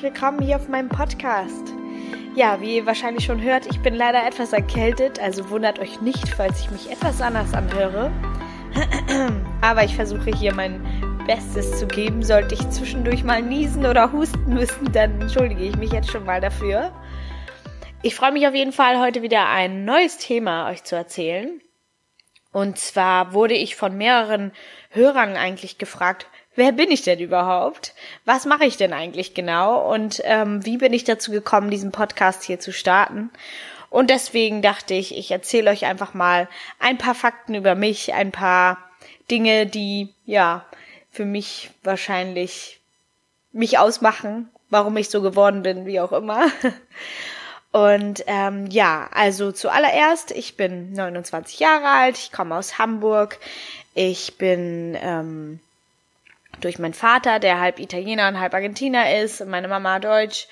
Herzlich willkommen hier auf meinem Podcast. Ja, wie ihr wahrscheinlich schon hört, ich bin leider etwas erkältet, also wundert euch nicht, falls ich mich etwas anders anhöre. Aber ich versuche hier mein Bestes zu geben. Sollte ich zwischendurch mal niesen oder husten müssen, dann entschuldige ich mich jetzt schon mal dafür. Ich freue mich auf jeden Fall, heute wieder ein neues Thema euch zu erzählen. Und zwar wurde ich von mehreren Hörern eigentlich gefragt, wer bin ich denn überhaupt? Was mache ich denn eigentlich genau? Und ähm, wie bin ich dazu gekommen, diesen Podcast hier zu starten? Und deswegen dachte ich, ich erzähle euch einfach mal ein paar Fakten über mich, ein paar Dinge, die ja für mich wahrscheinlich mich ausmachen, warum ich so geworden bin, wie auch immer. Und ähm, ja, also zuallererst, ich bin 29 Jahre alt, ich komme aus Hamburg, ich bin ähm, durch meinen Vater, der halb Italiener und halb Argentiner ist, meine Mama Deutsch.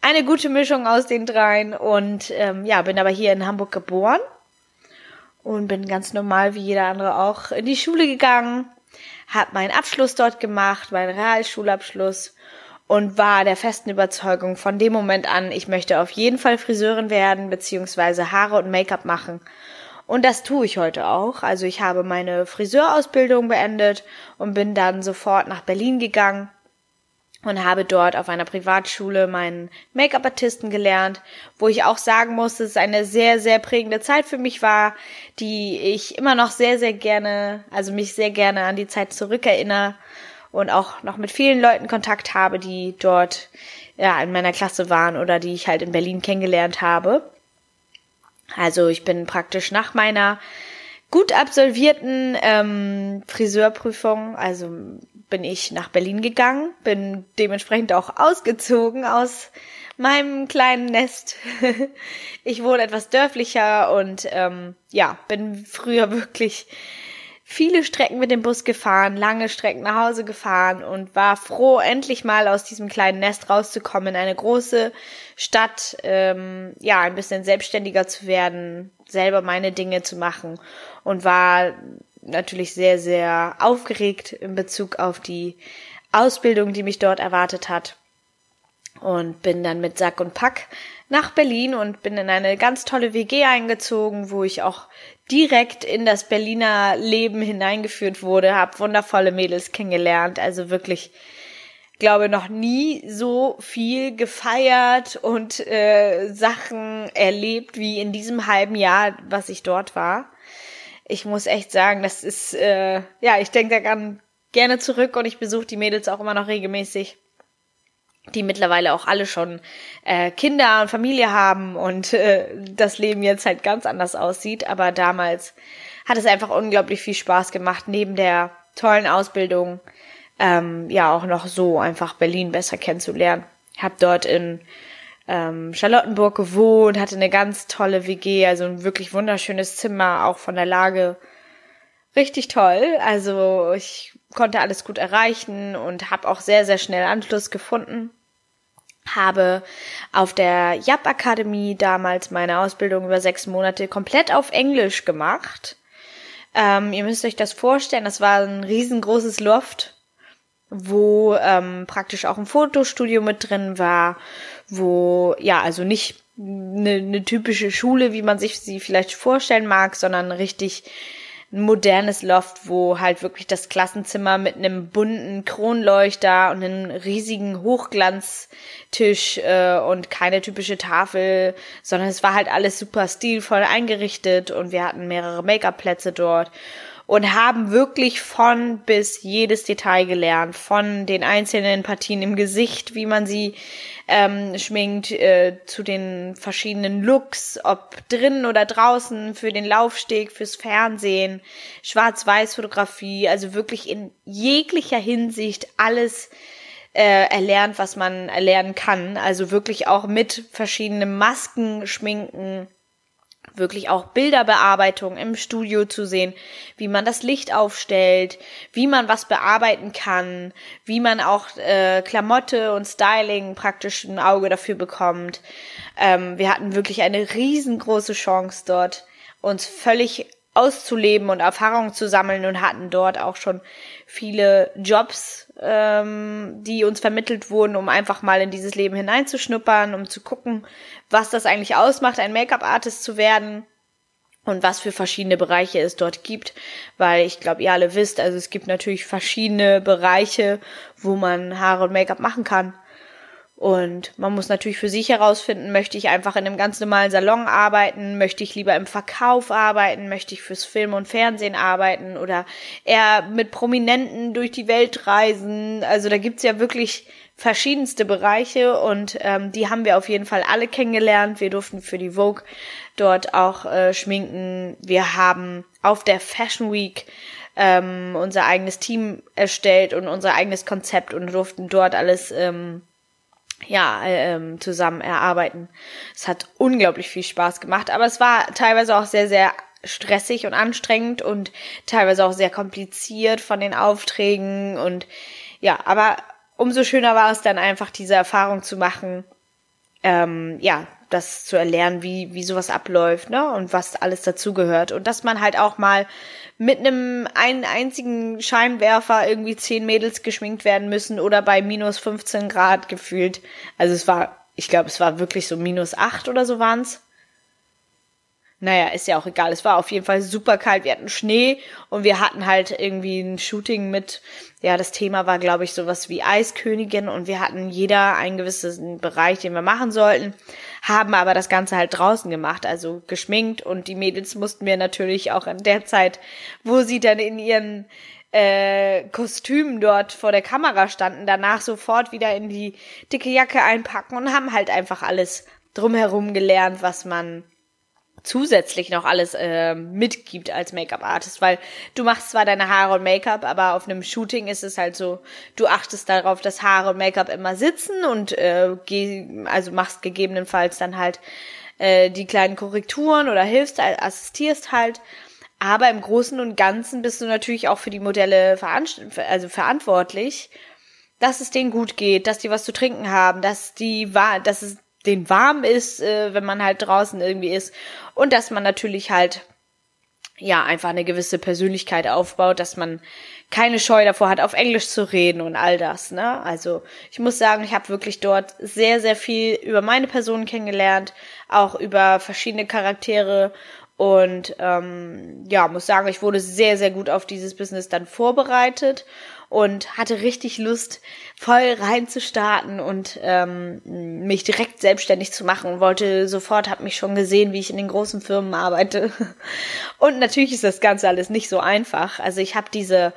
Eine gute Mischung aus den dreien und ähm, ja, bin aber hier in Hamburg geboren und bin ganz normal wie jeder andere auch in die Schule gegangen, habe meinen Abschluss dort gemacht, meinen Realschulabschluss und war der festen Überzeugung von dem Moment an, ich möchte auf jeden Fall Friseurin werden, beziehungsweise Haare und Make-up machen. Und das tue ich heute auch. Also ich habe meine Friseurausbildung beendet und bin dann sofort nach Berlin gegangen und habe dort auf einer Privatschule meinen Make-up-Artisten gelernt, wo ich auch sagen muss, dass es eine sehr, sehr prägende Zeit für mich war, die ich immer noch sehr, sehr gerne, also mich sehr gerne an die Zeit zurückerinnere und auch noch mit vielen Leuten Kontakt habe, die dort ja in meiner Klasse waren oder die ich halt in Berlin kennengelernt habe. Also ich bin praktisch nach meiner gut absolvierten ähm, Friseurprüfung, also bin ich nach Berlin gegangen, bin dementsprechend auch ausgezogen aus meinem kleinen Nest. ich wohne etwas dörflicher und ähm, ja, bin früher wirklich viele Strecken mit dem Bus gefahren, lange Strecken nach Hause gefahren und war froh, endlich mal aus diesem kleinen Nest rauszukommen, in eine große Stadt, ähm, ja, ein bisschen selbstständiger zu werden, selber meine Dinge zu machen und war natürlich sehr, sehr aufgeregt in Bezug auf die Ausbildung, die mich dort erwartet hat und bin dann mit Sack und Pack nach Berlin und bin in eine ganz tolle WG eingezogen, wo ich auch direkt in das Berliner Leben hineingeführt wurde, habe wundervolle Mädels kennengelernt, also wirklich glaube noch nie so viel gefeiert und äh, Sachen erlebt wie in diesem halben Jahr, was ich dort war. Ich muss echt sagen, das ist äh, ja, ich denke daran gerne zurück und ich besuche die Mädels auch immer noch regelmäßig die mittlerweile auch alle schon äh, Kinder und Familie haben und äh, das Leben jetzt halt ganz anders aussieht. Aber damals hat es einfach unglaublich viel Spaß gemacht, neben der tollen Ausbildung ähm, ja auch noch so einfach Berlin besser kennenzulernen. Hab dort in ähm, Charlottenburg gewohnt, hatte eine ganz tolle WG, also ein wirklich wunderschönes Zimmer, auch von der Lage richtig toll. Also ich konnte alles gut erreichen und habe auch sehr, sehr schnell Anschluss gefunden. Habe auf der Yap Akademie damals meine Ausbildung über sechs Monate komplett auf Englisch gemacht. Ähm, ihr müsst euch das vorstellen, das war ein riesengroßes Loft, wo ähm, praktisch auch ein Fotostudio mit drin war, wo, ja, also nicht eine, eine typische Schule, wie man sich sie vielleicht vorstellen mag, sondern richtig ein modernes Loft, wo halt wirklich das Klassenzimmer mit einem bunten Kronleuchter und einem riesigen Hochglanztisch äh, und keine typische Tafel, sondern es war halt alles super stilvoll eingerichtet und wir hatten mehrere Make-up-Plätze dort und haben wirklich von bis jedes Detail gelernt, von den einzelnen Partien im Gesicht, wie man sie ähm, schminkt, äh, zu den verschiedenen Looks, ob drinnen oder draußen, für den Laufsteg, fürs Fernsehen, Schwarz-Weiß-Fotografie, also wirklich in jeglicher Hinsicht alles äh, erlernt, was man erlernen kann. Also wirklich auch mit verschiedenen Masken, Schminken, wirklich auch Bilderbearbeitung im Studio zu sehen, wie man das Licht aufstellt, wie man was bearbeiten kann, wie man auch äh, Klamotte und Styling praktisch ein Auge dafür bekommt. Ähm, wir hatten wirklich eine riesengroße Chance dort, uns völlig auszuleben und Erfahrungen zu sammeln und hatten dort auch schon viele Jobs, ähm, die uns vermittelt wurden, um einfach mal in dieses Leben hineinzuschnuppern, um zu gucken, was das eigentlich ausmacht, ein Make-up-Artist zu werden und was für verschiedene Bereiche es dort gibt, weil ich glaube, ihr alle wisst, also es gibt natürlich verschiedene Bereiche, wo man Haare und Make-up machen kann. Und man muss natürlich für sich herausfinden, möchte ich einfach in einem ganz normalen Salon arbeiten, möchte ich lieber im Verkauf arbeiten, möchte ich fürs Film und Fernsehen arbeiten oder eher mit Prominenten durch die Welt reisen. Also da gibt's ja wirklich verschiedenste Bereiche und ähm, die haben wir auf jeden Fall alle kennengelernt. Wir durften für die Vogue dort auch äh, schminken. Wir haben auf der Fashion Week ähm, unser eigenes Team erstellt und unser eigenes Konzept und durften dort alles ähm, ja, ähm, zusammen erarbeiten. Es hat unglaublich viel Spaß gemacht, aber es war teilweise auch sehr, sehr stressig und anstrengend und teilweise auch sehr kompliziert von den Aufträgen und ja, aber umso schöner war es dann einfach, diese Erfahrung zu machen, ähm, ja, das zu erlernen, wie, wie sowas abläuft, ne, und was alles dazugehört. Und dass man halt auch mal mit einem einen einzigen Scheinwerfer irgendwie zehn Mädels geschminkt werden müssen oder bei minus 15 Grad gefühlt. Also es war, ich glaube, es war wirklich so minus acht oder so waren's. Naja, ist ja auch egal. Es war auf jeden Fall super kalt. Wir hatten Schnee und wir hatten halt irgendwie ein Shooting mit, ja, das Thema war, glaube ich, sowas wie Eiskönigin und wir hatten jeder einen gewissen Bereich, den wir machen sollten, haben aber das Ganze halt draußen gemacht, also geschminkt. Und die Mädels mussten wir natürlich auch in der Zeit, wo sie dann in ihren äh, Kostümen dort vor der Kamera standen, danach sofort wieder in die dicke Jacke einpacken und haben halt einfach alles drumherum gelernt, was man zusätzlich noch alles äh, mitgibt als Make-up-Artist, weil du machst zwar deine Haare und Make-up, aber auf einem Shooting ist es halt so, du achtest darauf, dass Haare und Make-up immer sitzen und äh, also machst gegebenenfalls dann halt äh, die kleinen Korrekturen oder hilfst, assistierst halt. Aber im Großen und Ganzen bist du natürlich auch für die Modelle also verantwortlich, dass es denen gut geht, dass die was zu trinken haben, dass die dass es den warm ist, äh, wenn man halt draußen irgendwie ist. Und dass man natürlich halt ja einfach eine gewisse Persönlichkeit aufbaut, dass man keine Scheu davor hat, auf Englisch zu reden und all das. Ne? Also ich muss sagen, ich habe wirklich dort sehr, sehr viel über meine Person kennengelernt, auch über verschiedene Charaktere und ähm, ja, muss sagen, ich wurde sehr, sehr gut auf dieses Business dann vorbereitet und hatte richtig Lust, voll reinzustarten und ähm, mich direkt selbstständig zu machen und wollte sofort, habe mich schon gesehen, wie ich in den großen Firmen arbeite. Und natürlich ist das Ganze alles nicht so einfach. Also ich habe diese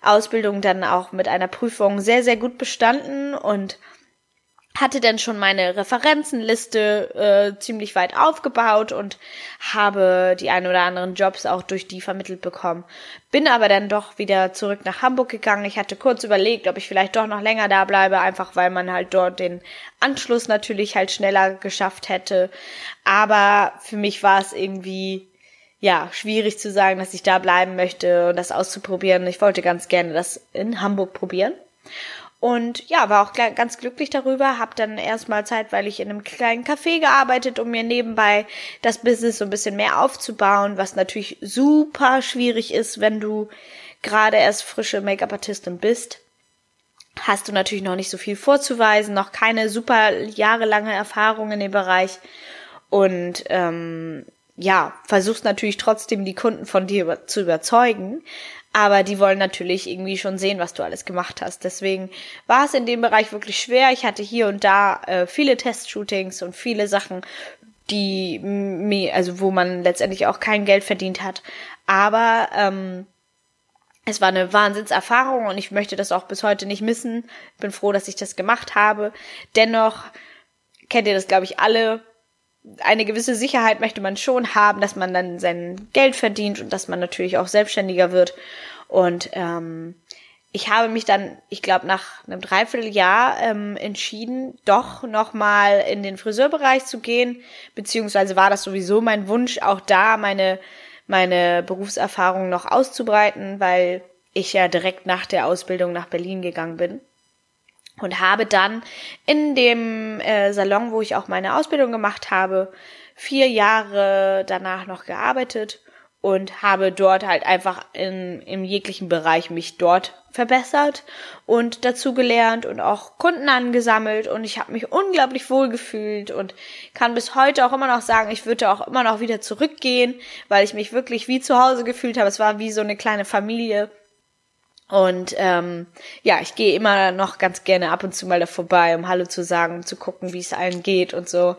Ausbildung dann auch mit einer Prüfung sehr, sehr gut bestanden und hatte dann schon meine Referenzenliste äh, ziemlich weit aufgebaut und habe die ein oder anderen Jobs auch durch die vermittelt bekommen. Bin aber dann doch wieder zurück nach Hamburg gegangen. Ich hatte kurz überlegt, ob ich vielleicht doch noch länger da bleibe, einfach weil man halt dort den Anschluss natürlich halt schneller geschafft hätte. Aber für mich war es irgendwie ja, schwierig zu sagen, dass ich da bleiben möchte und das auszuprobieren. Ich wollte ganz gerne das in Hamburg probieren. Und ja, war auch ganz glücklich darüber, habe dann erstmal zeitweilig in einem kleinen Café gearbeitet, um mir nebenbei das Business so ein bisschen mehr aufzubauen, was natürlich super schwierig ist, wenn du gerade erst frische Make-up-Artistin bist. Hast du natürlich noch nicht so viel vorzuweisen, noch keine super jahrelange Erfahrung in dem Bereich. Und ähm, ja, versuchst natürlich trotzdem die Kunden von dir zu überzeugen, aber die wollen natürlich irgendwie schon sehen, was du alles gemacht hast. Deswegen war es in dem Bereich wirklich schwer. Ich hatte hier und da äh, viele Testshootings und viele Sachen, die mir, also wo man letztendlich auch kein Geld verdient hat. Aber ähm, es war eine Wahnsinnserfahrung und ich möchte das auch bis heute nicht missen. Bin froh, dass ich das gemacht habe. Dennoch kennt ihr das, glaube ich, alle eine gewisse Sicherheit möchte man schon haben, dass man dann sein Geld verdient und dass man natürlich auch selbstständiger wird. Und ähm, ich habe mich dann, ich glaube, nach einem Dreivierteljahr ähm, entschieden, doch nochmal in den Friseurbereich zu gehen. Beziehungsweise war das sowieso mein Wunsch, auch da meine, meine Berufserfahrung noch auszubreiten, weil ich ja direkt nach der Ausbildung nach Berlin gegangen bin und habe dann in dem äh, Salon, wo ich auch meine Ausbildung gemacht habe, vier Jahre danach noch gearbeitet und habe dort halt einfach in, im jeglichen Bereich mich dort verbessert und dazu gelernt und auch Kunden angesammelt und ich habe mich unglaublich wohl gefühlt und kann bis heute auch immer noch sagen, ich würde auch immer noch wieder zurückgehen, weil ich mich wirklich wie zu Hause gefühlt habe. Es war wie so eine kleine Familie. Und ähm, ja, ich gehe immer noch ganz gerne ab und zu mal da vorbei, um Hallo zu sagen, um zu gucken, wie es allen geht und so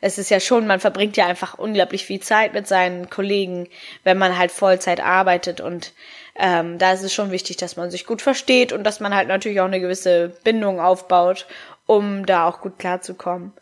es ist ja schon, man verbringt ja einfach unglaublich viel Zeit mit seinen Kollegen, wenn man halt Vollzeit arbeitet und ähm, da ist es schon wichtig, dass man sich gut versteht und dass man halt natürlich auch eine gewisse Bindung aufbaut, um da auch gut klarzukommen.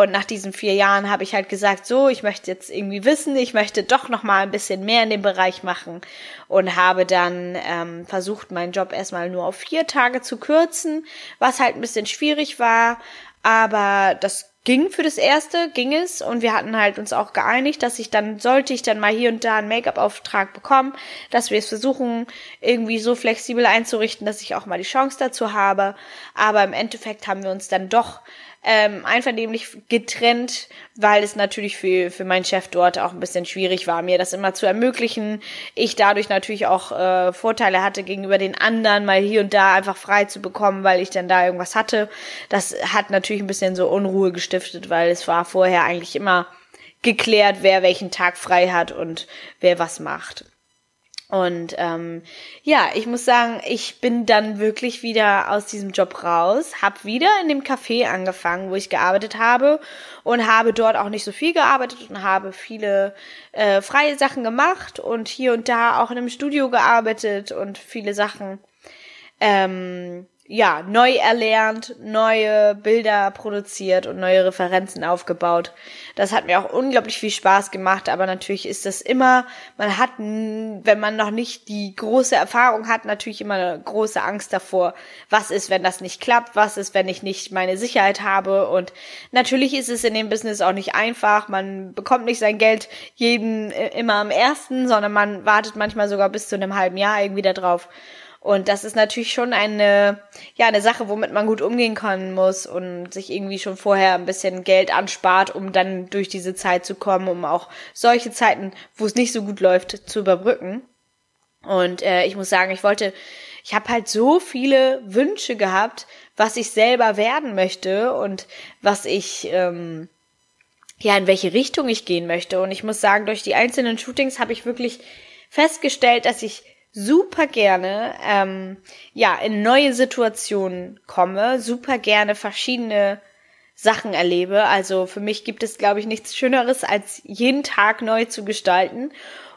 Und nach diesen vier Jahren habe ich halt gesagt, so, ich möchte jetzt irgendwie wissen, ich möchte doch noch mal ein bisschen mehr in dem Bereich machen. Und habe dann ähm, versucht, meinen Job erstmal nur auf vier Tage zu kürzen, was halt ein bisschen schwierig war, aber das ging für das erste, ging es. Und wir hatten halt uns auch geeinigt, dass ich dann, sollte ich dann mal hier und da einen Make-up-Auftrag bekommen, dass wir es versuchen, irgendwie so flexibel einzurichten, dass ich auch mal die Chance dazu habe. Aber im Endeffekt haben wir uns dann doch ähm, einvernehmlich getrennt, weil es natürlich für, für meinen Chef dort auch ein bisschen schwierig war, mir das immer zu ermöglichen. Ich dadurch natürlich auch äh, Vorteile hatte gegenüber den anderen, mal hier und da einfach frei zu bekommen, weil ich dann da irgendwas hatte. Das hat natürlich ein bisschen so Unruhe gestiftet, weil es war vorher eigentlich immer geklärt, wer welchen Tag frei hat und wer was macht. Und ähm, ja, ich muss sagen, ich bin dann wirklich wieder aus diesem Job raus, habe wieder in dem Café angefangen, wo ich gearbeitet habe und habe dort auch nicht so viel gearbeitet und habe viele äh, freie Sachen gemacht und hier und da auch in einem Studio gearbeitet und viele Sachen. Ähm, ja, neu erlernt, neue Bilder produziert und neue Referenzen aufgebaut. Das hat mir auch unglaublich viel Spaß gemacht, aber natürlich ist das immer, man hat, wenn man noch nicht die große Erfahrung hat, natürlich immer eine große Angst davor, was ist, wenn das nicht klappt, was ist, wenn ich nicht meine Sicherheit habe und natürlich ist es in dem Business auch nicht einfach, man bekommt nicht sein Geld jeden äh, immer am ersten, sondern man wartet manchmal sogar bis zu einem halben Jahr irgendwie darauf. Und das ist natürlich schon eine, ja, eine Sache, womit man gut umgehen können muss und sich irgendwie schon vorher ein bisschen Geld anspart, um dann durch diese Zeit zu kommen, um auch solche Zeiten, wo es nicht so gut läuft, zu überbrücken. Und äh, ich muss sagen, ich wollte, ich habe halt so viele Wünsche gehabt, was ich selber werden möchte und was ich, ähm, ja, in welche Richtung ich gehen möchte. Und ich muss sagen, durch die einzelnen Shootings habe ich wirklich festgestellt, dass ich super gerne ähm, ja in neue Situationen komme, super gerne verschiedene Sachen erlebe. Also für mich gibt es, glaube ich, nichts Schöneres, als jeden Tag neu zu gestalten.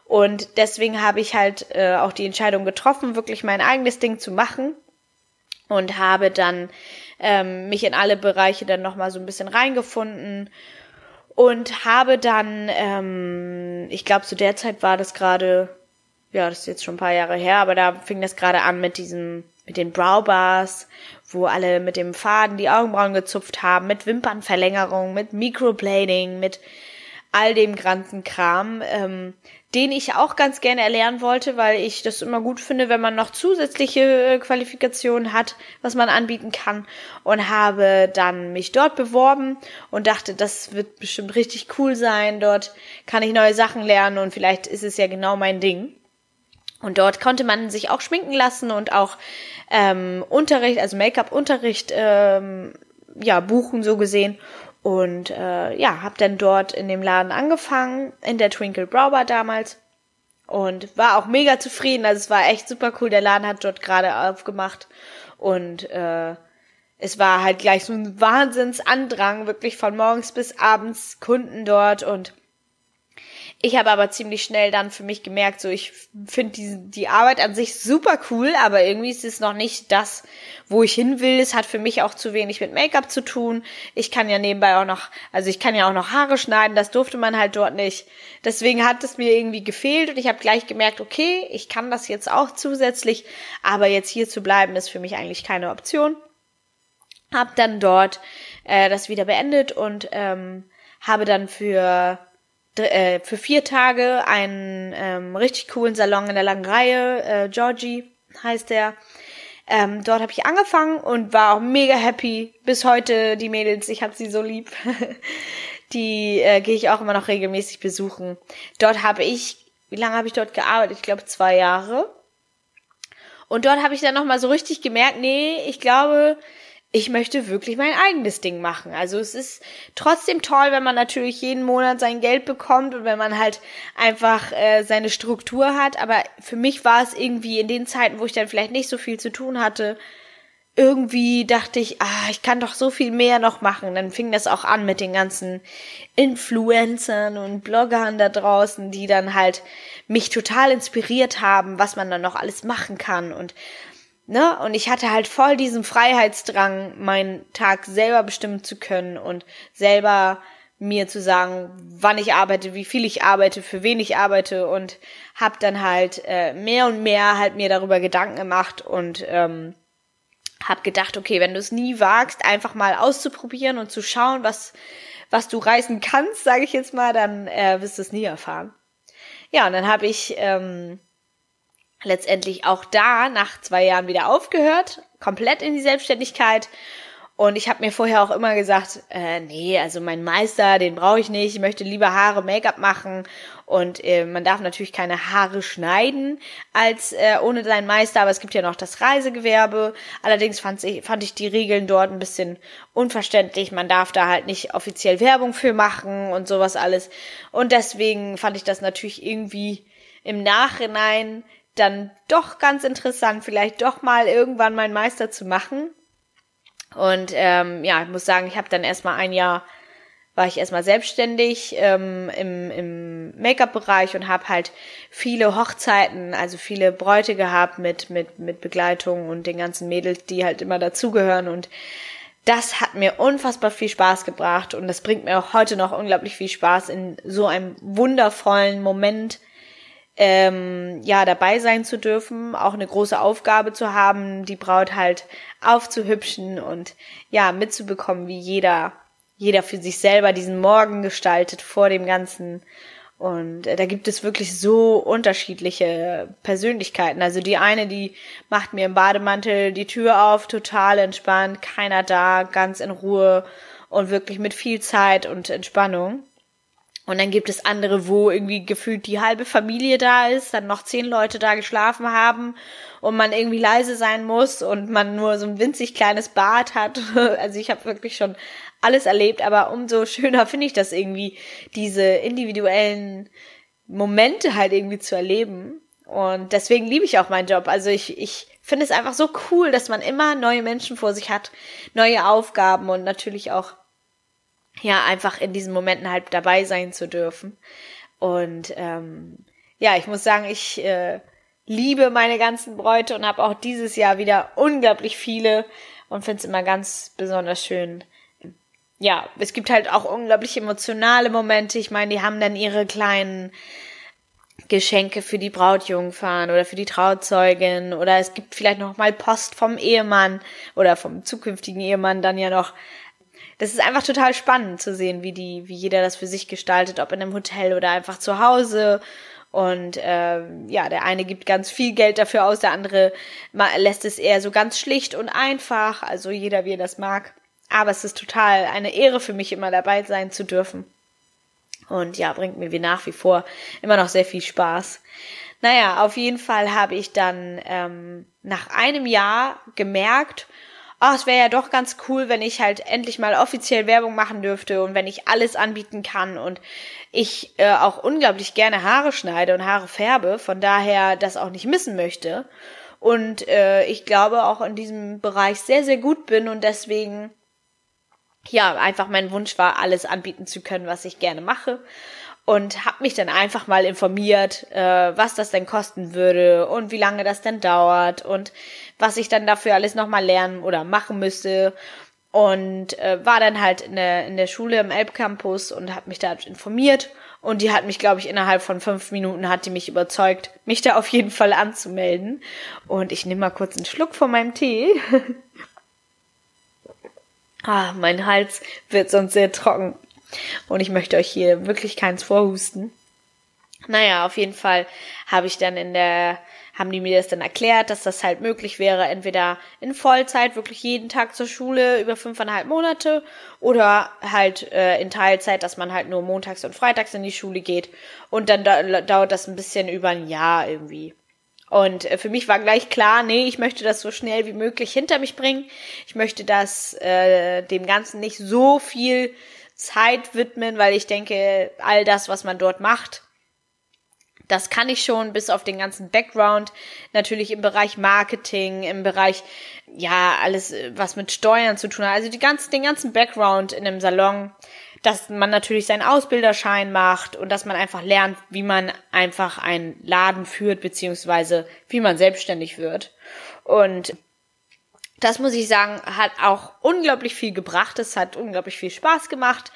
Und deswegen habe ich halt äh, auch die Entscheidung getroffen, wirklich mein eigenes Ding zu machen und habe dann ähm, mich in alle Bereiche dann nochmal so ein bisschen reingefunden und habe dann, ähm, ich glaube, zu der Zeit war das gerade ja, das ist jetzt schon ein paar Jahre her, aber da fing das gerade an mit diesem, mit den Browbars, wo alle mit dem Faden die Augenbrauen gezupft haben, mit Wimpernverlängerung, mit Microblading, mit all dem ganzen Kram, ähm, den ich auch ganz gerne erlernen wollte, weil ich das immer gut finde, wenn man noch zusätzliche äh, Qualifikationen hat, was man anbieten kann und habe dann mich dort beworben und dachte, das wird bestimmt richtig cool sein, dort kann ich neue Sachen lernen und vielleicht ist es ja genau mein Ding. Und dort konnte man sich auch schminken lassen und auch ähm, Unterricht, also Make-up-Unterricht, ähm, ja, buchen so gesehen. Und äh, ja, habe dann dort in dem Laden angefangen, in der Twinkle Brow damals. Und war auch mega zufrieden. Also es war echt super cool. Der Laden hat dort gerade aufgemacht. Und äh, es war halt gleich so ein Wahnsinnsandrang, wirklich von morgens bis abends Kunden dort und ich habe aber ziemlich schnell dann für mich gemerkt, so ich finde die, die Arbeit an sich super cool, aber irgendwie ist es noch nicht das, wo ich hin will. Es hat für mich auch zu wenig mit Make-up zu tun. Ich kann ja nebenbei auch noch, also ich kann ja auch noch Haare schneiden, das durfte man halt dort nicht. Deswegen hat es mir irgendwie gefehlt und ich habe gleich gemerkt, okay, ich kann das jetzt auch zusätzlich, aber jetzt hier zu bleiben ist für mich eigentlich keine Option. Hab dann dort äh, das wieder beendet und ähm, habe dann für äh, für vier Tage einen ähm, richtig coolen Salon in der langen Reihe, äh, Georgie heißt der. Ähm, dort habe ich angefangen und war auch mega happy. Bis heute die Mädels, ich hab sie so lieb. die äh, gehe ich auch immer noch regelmäßig besuchen. Dort habe ich wie lange habe ich dort gearbeitet? Ich glaube zwei Jahre. Und dort habe ich dann nochmal so richtig gemerkt, nee, ich glaube, ich möchte wirklich mein eigenes Ding machen. Also es ist trotzdem toll, wenn man natürlich jeden Monat sein Geld bekommt und wenn man halt einfach äh, seine Struktur hat. Aber für mich war es irgendwie in den Zeiten, wo ich dann vielleicht nicht so viel zu tun hatte, irgendwie dachte ich, ah, ich kann doch so viel mehr noch machen. Dann fing das auch an mit den ganzen Influencern und Bloggern da draußen, die dann halt mich total inspiriert haben, was man dann noch alles machen kann und ne, und ich hatte halt voll diesen Freiheitsdrang, meinen Tag selber bestimmen zu können und selber mir zu sagen, wann ich arbeite, wie viel ich arbeite, für wen ich arbeite und hab dann halt äh, mehr und mehr halt mir darüber Gedanken gemacht und ähm, hab gedacht, okay, wenn du es nie wagst, einfach mal auszuprobieren und zu schauen, was, was du reißen kannst, sage ich jetzt mal, dann äh, wirst du es nie erfahren. Ja, und dann habe ich ähm, letztendlich auch da nach zwei Jahren wieder aufgehört, komplett in die Selbstständigkeit und ich habe mir vorher auch immer gesagt, äh, nee, also mein Meister, den brauche ich nicht. Ich möchte lieber Haare, Make-up machen. Und äh, man darf natürlich keine Haare schneiden als äh, ohne seinen Meister, aber es gibt ja noch das Reisegewerbe. Allerdings fand ich, fand ich die Regeln dort ein bisschen unverständlich. Man darf da halt nicht offiziell Werbung für machen und sowas alles. Und deswegen fand ich das natürlich irgendwie im Nachhinein dann doch ganz interessant, vielleicht doch mal irgendwann meinen Meister zu machen. Und ähm, ja, ich muss sagen, ich habe dann erstmal ein Jahr war ich erstmal selbstständig ähm, im, im Make-up-Bereich und habe halt viele Hochzeiten, also viele Bräute gehabt mit, mit, mit Begleitung und den ganzen Mädels, die halt immer dazugehören. Und das hat mir unfassbar viel Spaß gebracht und das bringt mir auch heute noch unglaublich viel Spaß in so einem wundervollen Moment ähm, ja dabei sein zu dürfen, auch eine große Aufgabe zu haben, die Braut halt aufzuhübschen und ja mitzubekommen, wie jeder jeder für sich selber diesen Morgen gestaltet vor dem ganzen und äh, da gibt es wirklich so unterschiedliche Persönlichkeiten. Also die eine, die macht mir im Bademantel die Tür auf, total entspannt, keiner da, ganz in Ruhe und wirklich mit viel Zeit und Entspannung. Und dann gibt es andere, wo irgendwie gefühlt die halbe Familie da ist, dann noch zehn Leute da geschlafen haben und man irgendwie leise sein muss und man nur so ein winzig kleines Bad hat. Also ich habe wirklich schon alles erlebt, aber umso schöner finde ich das irgendwie, diese individuellen Momente halt irgendwie zu erleben. Und deswegen liebe ich auch meinen Job. Also ich, ich finde es einfach so cool, dass man immer neue Menschen vor sich hat, neue Aufgaben und natürlich auch ja einfach in diesen Momenten halt dabei sein zu dürfen. Und ähm, ja, ich muss sagen, ich äh, liebe meine ganzen Bräute und habe auch dieses Jahr wieder unglaublich viele und finde es immer ganz besonders schön. Ja, es gibt halt auch unglaublich emotionale Momente. Ich meine, die haben dann ihre kleinen Geschenke für die Brautjungfern oder für die Trauzeugin oder es gibt vielleicht noch mal Post vom Ehemann oder vom zukünftigen Ehemann dann ja noch das ist einfach total spannend zu sehen, wie die, wie jeder das für sich gestaltet, ob in einem Hotel oder einfach zu Hause. Und äh, ja, der eine gibt ganz viel Geld dafür aus, der andere lässt es eher so ganz schlicht und einfach. Also jeder, wie er das mag. Aber es ist total eine Ehre für mich, immer dabei sein zu dürfen. Und ja, bringt mir wie nach wie vor immer noch sehr viel Spaß. Naja, auf jeden Fall habe ich dann ähm, nach einem Jahr gemerkt, oh, es wäre ja doch ganz cool, wenn ich halt endlich mal offiziell Werbung machen dürfte und wenn ich alles anbieten kann und ich äh, auch unglaublich gerne Haare schneide und Haare färbe, von daher das auch nicht missen möchte. Und äh, ich glaube auch in diesem Bereich sehr, sehr gut bin und deswegen ja, einfach mein Wunsch war, alles anbieten zu können, was ich gerne mache und habe mich dann einfach mal informiert, äh, was das denn kosten würde und wie lange das denn dauert und was ich dann dafür alles nochmal lernen oder machen müsste. Und äh, war dann halt in der, in der Schule im Elbcampus und habe mich da informiert. Und die hat mich, glaube ich, innerhalb von fünf Minuten hat die mich überzeugt, mich da auf jeden Fall anzumelden. Und ich nehme mal kurz einen Schluck von meinem Tee. ah, mein Hals wird sonst sehr trocken. Und ich möchte euch hier wirklich keins vorhusten. Naja, auf jeden Fall habe ich dann in der haben die mir das dann erklärt, dass das halt möglich wäre, entweder in Vollzeit, wirklich jeden Tag zur Schule über fünfeinhalb Monate oder halt äh, in Teilzeit, dass man halt nur montags und freitags in die Schule geht und dann da, dauert das ein bisschen über ein Jahr irgendwie. Und äh, für mich war gleich klar, nee, ich möchte das so schnell wie möglich hinter mich bringen. Ich möchte das äh, dem Ganzen nicht so viel Zeit widmen, weil ich denke, all das, was man dort macht, das kann ich schon bis auf den ganzen Background, natürlich im Bereich Marketing, im Bereich, ja, alles, was mit Steuern zu tun hat, also die ganzen, den ganzen Background in einem Salon, dass man natürlich seinen Ausbilderschein macht und dass man einfach lernt, wie man einfach einen Laden führt, beziehungsweise wie man selbstständig wird. Und das muss ich sagen, hat auch unglaublich viel gebracht. Es hat unglaublich viel Spaß gemacht.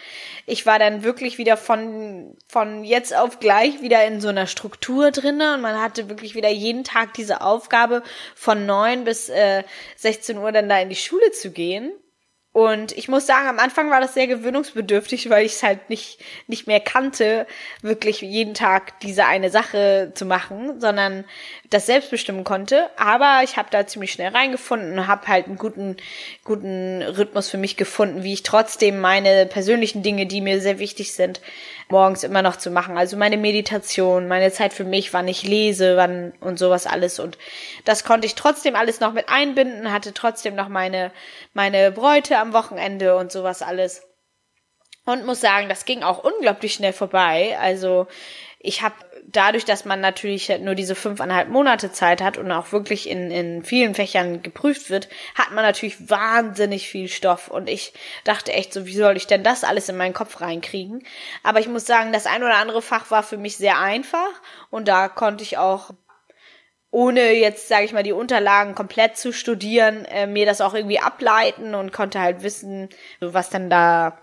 Ich war dann wirklich wieder von, von jetzt auf gleich wieder in so einer Struktur drinne und man hatte wirklich wieder jeden Tag diese Aufgabe von neun bis äh, 16 Uhr dann da in die Schule zu gehen. Und ich muss sagen, am Anfang war das sehr gewöhnungsbedürftig, weil ich es halt nicht, nicht mehr kannte, wirklich jeden Tag diese eine Sache zu machen, sondern das selbst bestimmen konnte. Aber ich habe da ziemlich schnell reingefunden und habe halt einen guten, guten Rhythmus für mich gefunden, wie ich trotzdem meine persönlichen Dinge, die mir sehr wichtig sind, morgens immer noch zu machen. Also meine Meditation, meine Zeit für mich, wann ich lese, wann und sowas alles. Und das konnte ich trotzdem alles noch mit einbinden, hatte trotzdem noch meine, meine Bräute am Wochenende und sowas alles. Und muss sagen, das ging auch unglaublich schnell vorbei. Also ich habe dadurch, dass man natürlich nur diese fünfeinhalb Monate Zeit hat und auch wirklich in, in vielen Fächern geprüft wird, hat man natürlich wahnsinnig viel Stoff. Und ich dachte echt so, wie soll ich denn das alles in meinen Kopf reinkriegen? Aber ich muss sagen, das ein oder andere Fach war für mich sehr einfach und da konnte ich auch ohne jetzt, sage ich mal, die Unterlagen komplett zu studieren, äh, mir das auch irgendwie ableiten und konnte halt wissen, was dann da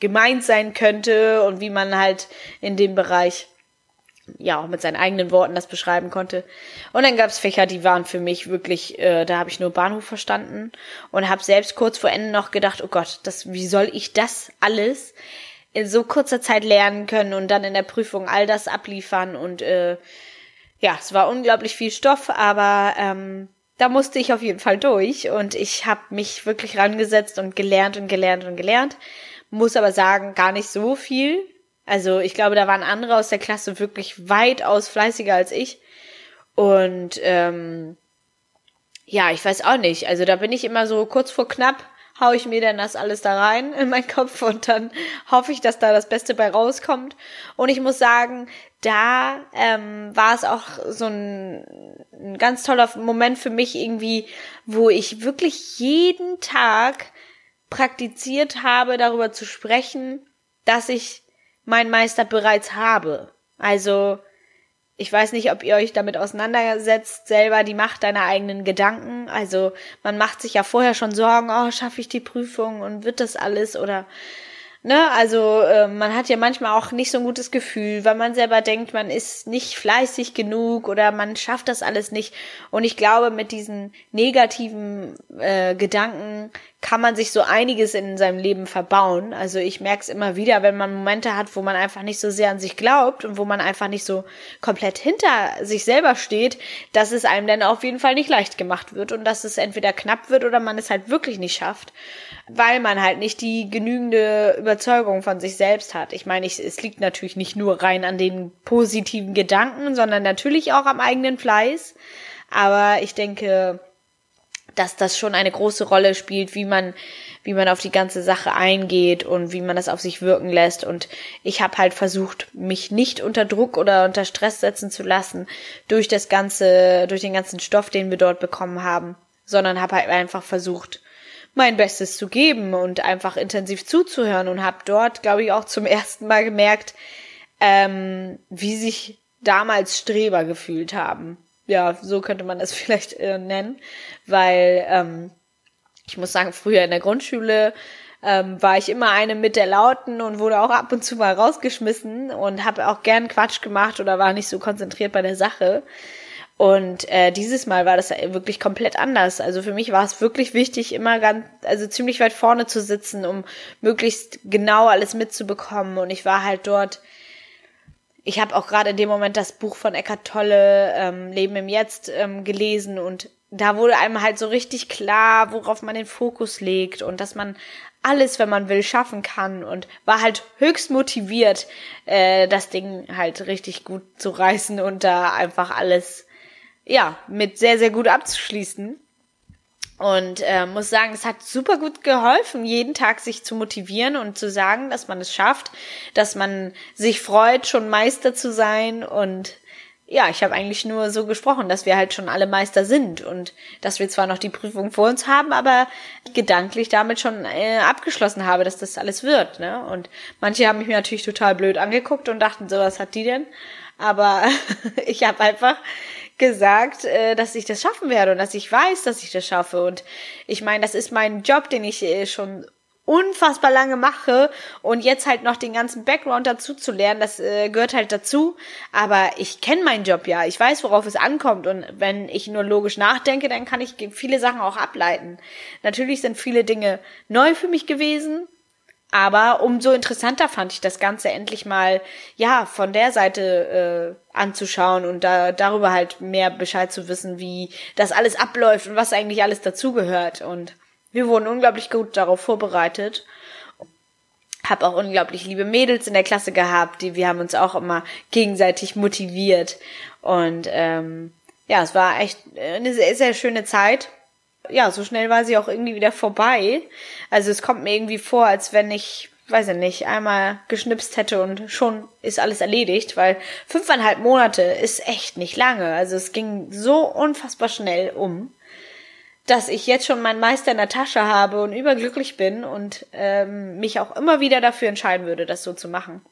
gemeint sein könnte und wie man halt in dem Bereich ja auch mit seinen eigenen Worten das beschreiben konnte. Und dann gab es Fächer, die waren für mich wirklich, äh, da habe ich nur Bahnhof verstanden und habe selbst kurz vor Ende noch gedacht, oh Gott, das, wie soll ich das alles in so kurzer Zeit lernen können und dann in der Prüfung all das abliefern und äh, ja, es war unglaublich viel Stoff, aber ähm, da musste ich auf jeden Fall durch und ich habe mich wirklich rangesetzt und gelernt und gelernt und gelernt. Muss aber sagen, gar nicht so viel, also ich glaube, da waren andere aus der Klasse wirklich weitaus fleißiger als ich. Und ähm, ja, ich weiß auch nicht. Also da bin ich immer so kurz vor knapp, hau ich mir dann das alles da rein in meinen Kopf und dann hoffe ich, dass da das Beste bei rauskommt. Und ich muss sagen, da ähm, war es auch so ein, ein ganz toller Moment für mich irgendwie, wo ich wirklich jeden Tag praktiziert habe, darüber zu sprechen, dass ich mein Meister bereits habe. Also, ich weiß nicht, ob ihr euch damit auseinandersetzt, selber die Macht deiner eigenen Gedanken. Also, man macht sich ja vorher schon Sorgen, oh, schaffe ich die Prüfung und wird das alles oder Ne, also äh, man hat ja manchmal auch nicht so ein gutes Gefühl, weil man selber denkt, man ist nicht fleißig genug oder man schafft das alles nicht. Und ich glaube, mit diesen negativen äh, Gedanken kann man sich so einiges in seinem Leben verbauen. Also ich merke es immer wieder, wenn man Momente hat, wo man einfach nicht so sehr an sich glaubt und wo man einfach nicht so komplett hinter sich selber steht, dass es einem dann auf jeden Fall nicht leicht gemacht wird und dass es entweder knapp wird oder man es halt wirklich nicht schafft, weil man halt nicht die genügende Überzeugung von sich selbst hat. Ich meine, ich, es liegt natürlich nicht nur rein an den positiven Gedanken, sondern natürlich auch am eigenen Fleiß. Aber ich denke, dass das schon eine große Rolle spielt, wie man, wie man auf die ganze Sache eingeht und wie man das auf sich wirken lässt. Und ich habe halt versucht, mich nicht unter Druck oder unter Stress setzen zu lassen durch das ganze, durch den ganzen Stoff, den wir dort bekommen haben, sondern habe halt einfach versucht, mein Bestes zu geben und einfach intensiv zuzuhören und habe dort, glaube ich, auch zum ersten Mal gemerkt, ähm, wie sich damals Streber gefühlt haben ja, so könnte man das vielleicht äh, nennen, weil ähm, ich muss sagen, früher in der Grundschule ähm, war ich immer eine mit der Lauten und wurde auch ab und zu mal rausgeschmissen und habe auch gern Quatsch gemacht oder war nicht so konzentriert bei der Sache. Und äh, dieses Mal war das wirklich komplett anders. Also für mich war es wirklich wichtig, immer ganz, also ziemlich weit vorne zu sitzen, um möglichst genau alles mitzubekommen. Und ich war halt dort ich habe auch gerade in dem Moment das Buch von Eckart Tolle, ähm, Leben im Jetzt, ähm, gelesen und da wurde einem halt so richtig klar, worauf man den Fokus legt und dass man alles, wenn man will, schaffen kann und war halt höchst motiviert, äh, das Ding halt richtig gut zu reißen und da einfach alles, ja, mit sehr, sehr gut abzuschließen. Und äh, muss sagen, es hat super gut geholfen, jeden Tag sich zu motivieren und zu sagen, dass man es schafft, dass man sich freut, schon Meister zu sein. Und ja, ich habe eigentlich nur so gesprochen, dass wir halt schon alle Meister sind und dass wir zwar noch die Prüfung vor uns haben, aber gedanklich damit schon äh, abgeschlossen habe, dass das alles wird. Ne? Und manche haben mich mir natürlich total blöd angeguckt und dachten, so was hat die denn? Aber ich habe einfach gesagt, äh, dass ich das schaffen werde und dass ich weiß, dass ich das schaffe. Und ich meine, das ist mein Job, den ich äh, schon unfassbar lange mache und jetzt halt noch den ganzen Background dazu zu lernen, das äh, gehört halt dazu. Aber ich kenne meinen Job ja, ich weiß, worauf es ankommt und wenn ich nur logisch nachdenke, dann kann ich viele Sachen auch ableiten. Natürlich sind viele Dinge neu für mich gewesen, aber umso interessanter fand ich das Ganze endlich mal, ja, von der Seite äh, anzuschauen und da darüber halt mehr Bescheid zu wissen, wie das alles abläuft und was eigentlich alles dazugehört. Und wir wurden unglaublich gut darauf vorbereitet. Hab auch unglaublich liebe Mädels in der Klasse gehabt, die wir haben uns auch immer gegenseitig motiviert. Und ähm, ja, es war echt eine sehr, sehr schöne Zeit ja, so schnell war sie auch irgendwie wieder vorbei. Also es kommt mir irgendwie vor, als wenn ich, weiß ich nicht, einmal geschnipst hätte und schon ist alles erledigt, weil fünfeinhalb Monate ist echt nicht lange. Also es ging so unfassbar schnell um, dass ich jetzt schon meinen Meister in der Tasche habe und überglücklich bin und ähm, mich auch immer wieder dafür entscheiden würde, das so zu machen.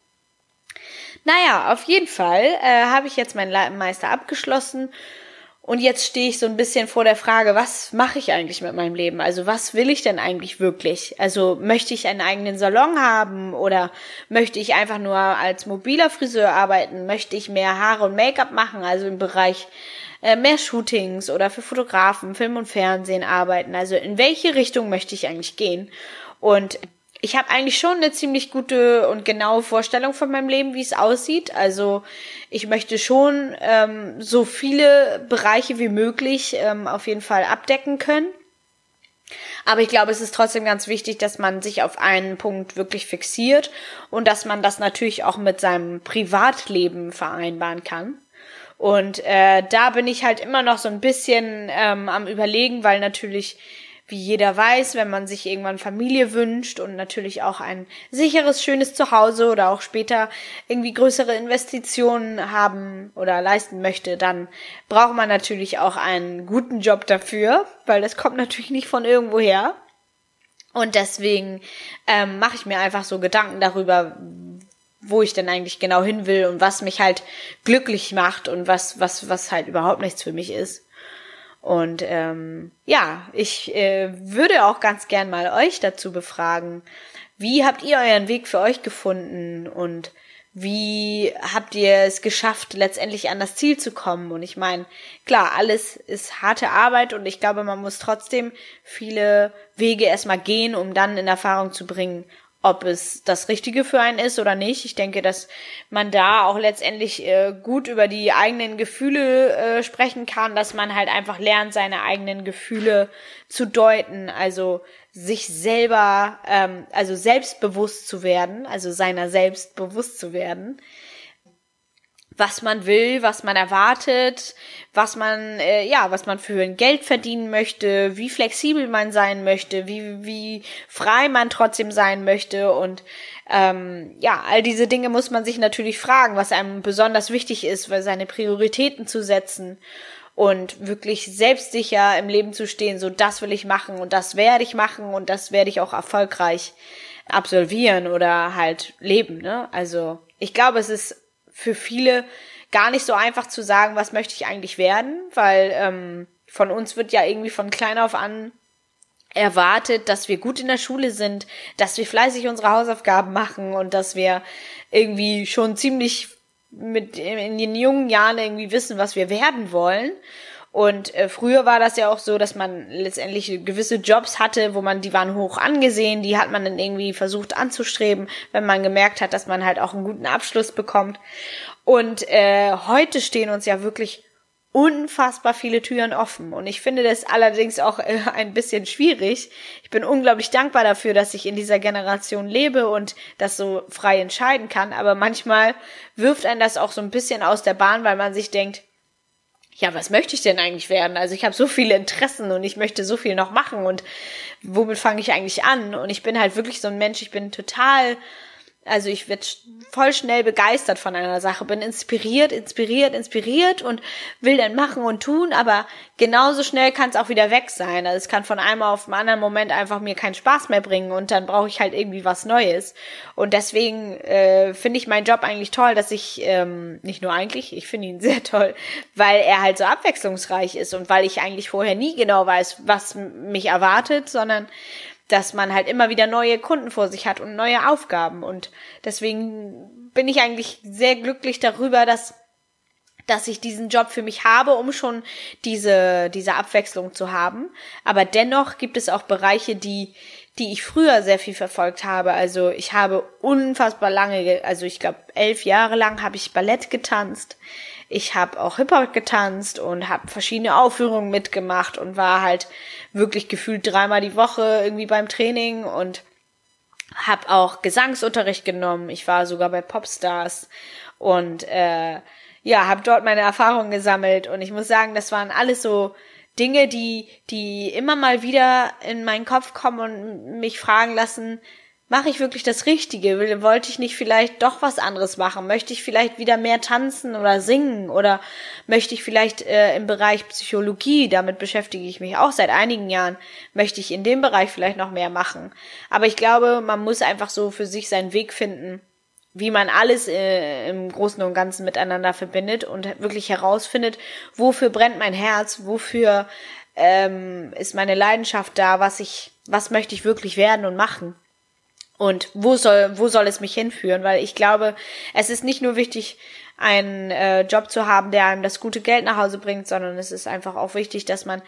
Naja, auf jeden Fall äh, habe ich jetzt meinen Meister abgeschlossen und jetzt stehe ich so ein bisschen vor der Frage, was mache ich eigentlich mit meinem Leben? Also was will ich denn eigentlich wirklich? Also möchte ich einen eigenen Salon haben oder möchte ich einfach nur als mobiler Friseur arbeiten? Möchte ich mehr Haare und Make-up machen, also im Bereich äh, mehr Shootings oder für Fotografen, Film und Fernsehen arbeiten? Also in welche Richtung möchte ich eigentlich gehen? Und ich habe eigentlich schon eine ziemlich gute und genaue Vorstellung von meinem Leben, wie es aussieht. Also ich möchte schon ähm, so viele Bereiche wie möglich ähm, auf jeden Fall abdecken können. Aber ich glaube, es ist trotzdem ganz wichtig, dass man sich auf einen Punkt wirklich fixiert und dass man das natürlich auch mit seinem Privatleben vereinbaren kann. Und äh, da bin ich halt immer noch so ein bisschen ähm, am Überlegen, weil natürlich wie jeder weiß, wenn man sich irgendwann Familie wünscht und natürlich auch ein sicheres, schönes Zuhause oder auch später irgendwie größere Investitionen haben oder leisten möchte, dann braucht man natürlich auch einen guten Job dafür, weil das kommt natürlich nicht von irgendwoher. Und deswegen ähm, mache ich mir einfach so Gedanken darüber, wo ich denn eigentlich genau hin will und was mich halt glücklich macht und was, was, was halt überhaupt nichts für mich ist. Und ähm, ja, ich äh, würde auch ganz gern mal euch dazu befragen, wie habt ihr euren Weg für euch gefunden und wie habt ihr es geschafft, letztendlich an das Ziel zu kommen? Und ich meine, klar, alles ist harte Arbeit und ich glaube, man muss trotzdem viele Wege erstmal gehen, um dann in Erfahrung zu bringen, ob es das Richtige für einen ist oder nicht. Ich denke, dass man da auch letztendlich äh, gut über die eigenen Gefühle äh, sprechen kann, dass man halt einfach lernt, seine eigenen Gefühle zu deuten, also sich selber, ähm, also selbstbewusst zu werden, also seiner selbst bewusst zu werden was man will, was man erwartet, was man äh, ja, was man für ein Geld verdienen möchte, wie flexibel man sein möchte, wie wie frei man trotzdem sein möchte und ähm, ja, all diese Dinge muss man sich natürlich fragen, was einem besonders wichtig ist, weil seine Prioritäten zu setzen und wirklich selbstsicher im Leben zu stehen, so das will ich machen und das werde ich machen und das werde ich auch erfolgreich absolvieren oder halt leben, ne? Also, ich glaube, es ist für viele gar nicht so einfach zu sagen, was möchte ich eigentlich werden, weil ähm, von uns wird ja irgendwie von klein auf an erwartet, dass wir gut in der Schule sind, dass wir fleißig unsere Hausaufgaben machen und dass wir irgendwie schon ziemlich mit in den jungen Jahren irgendwie wissen, was wir werden wollen. Und äh, früher war das ja auch so, dass man letztendlich gewisse Jobs hatte, wo man, die waren hoch angesehen, die hat man dann irgendwie versucht anzustreben, wenn man gemerkt hat, dass man halt auch einen guten Abschluss bekommt. Und äh, heute stehen uns ja wirklich unfassbar viele Türen offen. Und ich finde das allerdings auch äh, ein bisschen schwierig. Ich bin unglaublich dankbar dafür, dass ich in dieser Generation lebe und das so frei entscheiden kann. Aber manchmal wirft einen das auch so ein bisschen aus der Bahn, weil man sich denkt, ja, was möchte ich denn eigentlich werden? Also ich habe so viele Interessen und ich möchte so viel noch machen und womit fange ich eigentlich an? Und ich bin halt wirklich so ein Mensch, ich bin total also ich werde voll schnell begeistert von einer Sache, bin inspiriert, inspiriert, inspiriert und will dann machen und tun, aber genauso schnell kann es auch wieder weg sein. Also es kann von einem auf den anderen Moment einfach mir keinen Spaß mehr bringen und dann brauche ich halt irgendwie was Neues. Und deswegen äh, finde ich meinen Job eigentlich toll, dass ich, ähm, nicht nur eigentlich, ich finde ihn sehr toll, weil er halt so abwechslungsreich ist und weil ich eigentlich vorher nie genau weiß, was mich erwartet, sondern dass man halt immer wieder neue Kunden vor sich hat und neue Aufgaben. Und deswegen bin ich eigentlich sehr glücklich darüber, dass dass ich diesen Job für mich habe, um schon diese, diese Abwechslung zu haben. Aber dennoch gibt es auch Bereiche, die, die ich früher sehr viel verfolgt habe. Also ich habe unfassbar lange, also ich glaube elf Jahre lang habe ich Ballett getanzt. Ich habe auch Hip-Hop getanzt und habe verschiedene Aufführungen mitgemacht und war halt wirklich gefühlt dreimal die Woche irgendwie beim Training und habe auch Gesangsunterricht genommen. Ich war sogar bei Popstars und äh, ja, habe dort meine Erfahrungen gesammelt und ich muss sagen, das waren alles so Dinge, die die immer mal wieder in meinen Kopf kommen und mich fragen lassen, mache ich wirklich das Richtige? Wollte ich nicht vielleicht doch was anderes machen? Möchte ich vielleicht wieder mehr tanzen oder singen? Oder möchte ich vielleicht äh, im Bereich Psychologie, damit beschäftige ich mich auch seit einigen Jahren, möchte ich in dem Bereich vielleicht noch mehr machen? Aber ich glaube, man muss einfach so für sich seinen Weg finden, wie man alles äh, im Großen und Ganzen miteinander verbindet und wirklich herausfindet, wofür brennt mein Herz, wofür ähm, ist meine Leidenschaft da, was ich, was möchte ich wirklich werden und machen. Und wo soll, wo soll es mich hinführen? Weil ich glaube, es ist nicht nur wichtig, einen äh, Job zu haben, der einem das gute Geld nach Hause bringt, sondern es ist einfach auch wichtig, dass man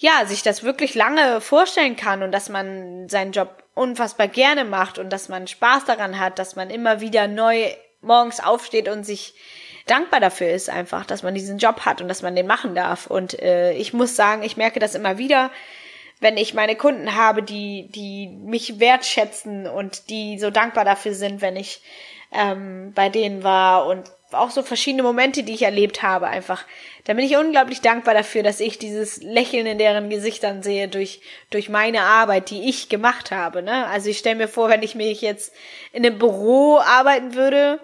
ja sich das wirklich lange vorstellen kann und dass man seinen Job unfassbar gerne macht und dass man Spaß daran hat, dass man immer wieder neu morgens aufsteht und sich dankbar dafür ist einfach, dass man diesen Job hat und dass man den machen darf. Und äh, ich muss sagen, ich merke das immer wieder, wenn ich meine Kunden habe, die, die mich wertschätzen und die so dankbar dafür sind, wenn ich ähm, bei denen war und auch so verschiedene Momente, die ich erlebt habe, einfach. Da bin ich unglaublich dankbar dafür, dass ich dieses Lächeln in deren Gesichtern sehe durch, durch meine Arbeit, die ich gemacht habe. Ne? Also ich stelle mir vor, wenn ich mich jetzt in einem Büro arbeiten würde,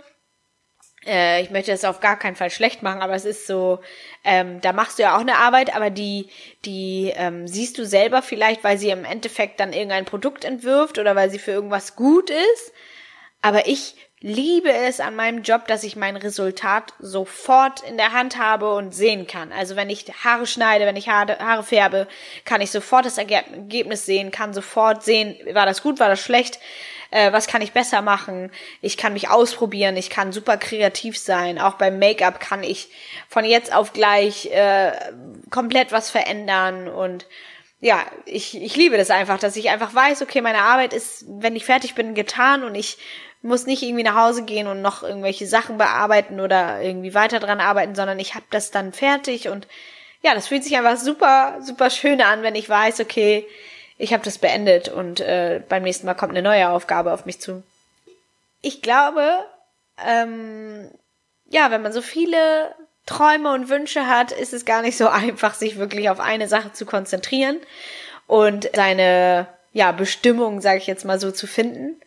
äh, ich möchte das auf gar keinen Fall schlecht machen, aber es ist so, ähm, da machst du ja auch eine Arbeit, aber die, die ähm, siehst du selber vielleicht, weil sie im Endeffekt dann irgendein Produkt entwirft oder weil sie für irgendwas gut ist. Aber ich liebe es an meinem Job, dass ich mein Resultat sofort in der Hand habe und sehen kann. Also wenn ich Haare schneide, wenn ich Haare, Haare färbe, kann ich sofort das Ergebnis sehen, kann sofort sehen, war das gut, war das schlecht äh, was kann ich besser machen, ich kann mich ausprobieren, ich kann super kreativ sein, auch beim Make-up kann ich von jetzt auf gleich äh, komplett was verändern. Und ja, ich, ich liebe das einfach, dass ich einfach weiß, okay, meine Arbeit ist, wenn ich fertig bin, getan und ich muss nicht irgendwie nach Hause gehen und noch irgendwelche Sachen bearbeiten oder irgendwie weiter dran arbeiten, sondern ich habe das dann fertig und ja, das fühlt sich einfach super, super schön an, wenn ich weiß, okay, ich habe das beendet und äh, beim nächsten Mal kommt eine neue Aufgabe auf mich zu. Ich glaube, ähm, ja, wenn man so viele Träume und Wünsche hat, ist es gar nicht so einfach, sich wirklich auf eine Sache zu konzentrieren und seine ja Bestimmung, sage ich jetzt mal so, zu finden.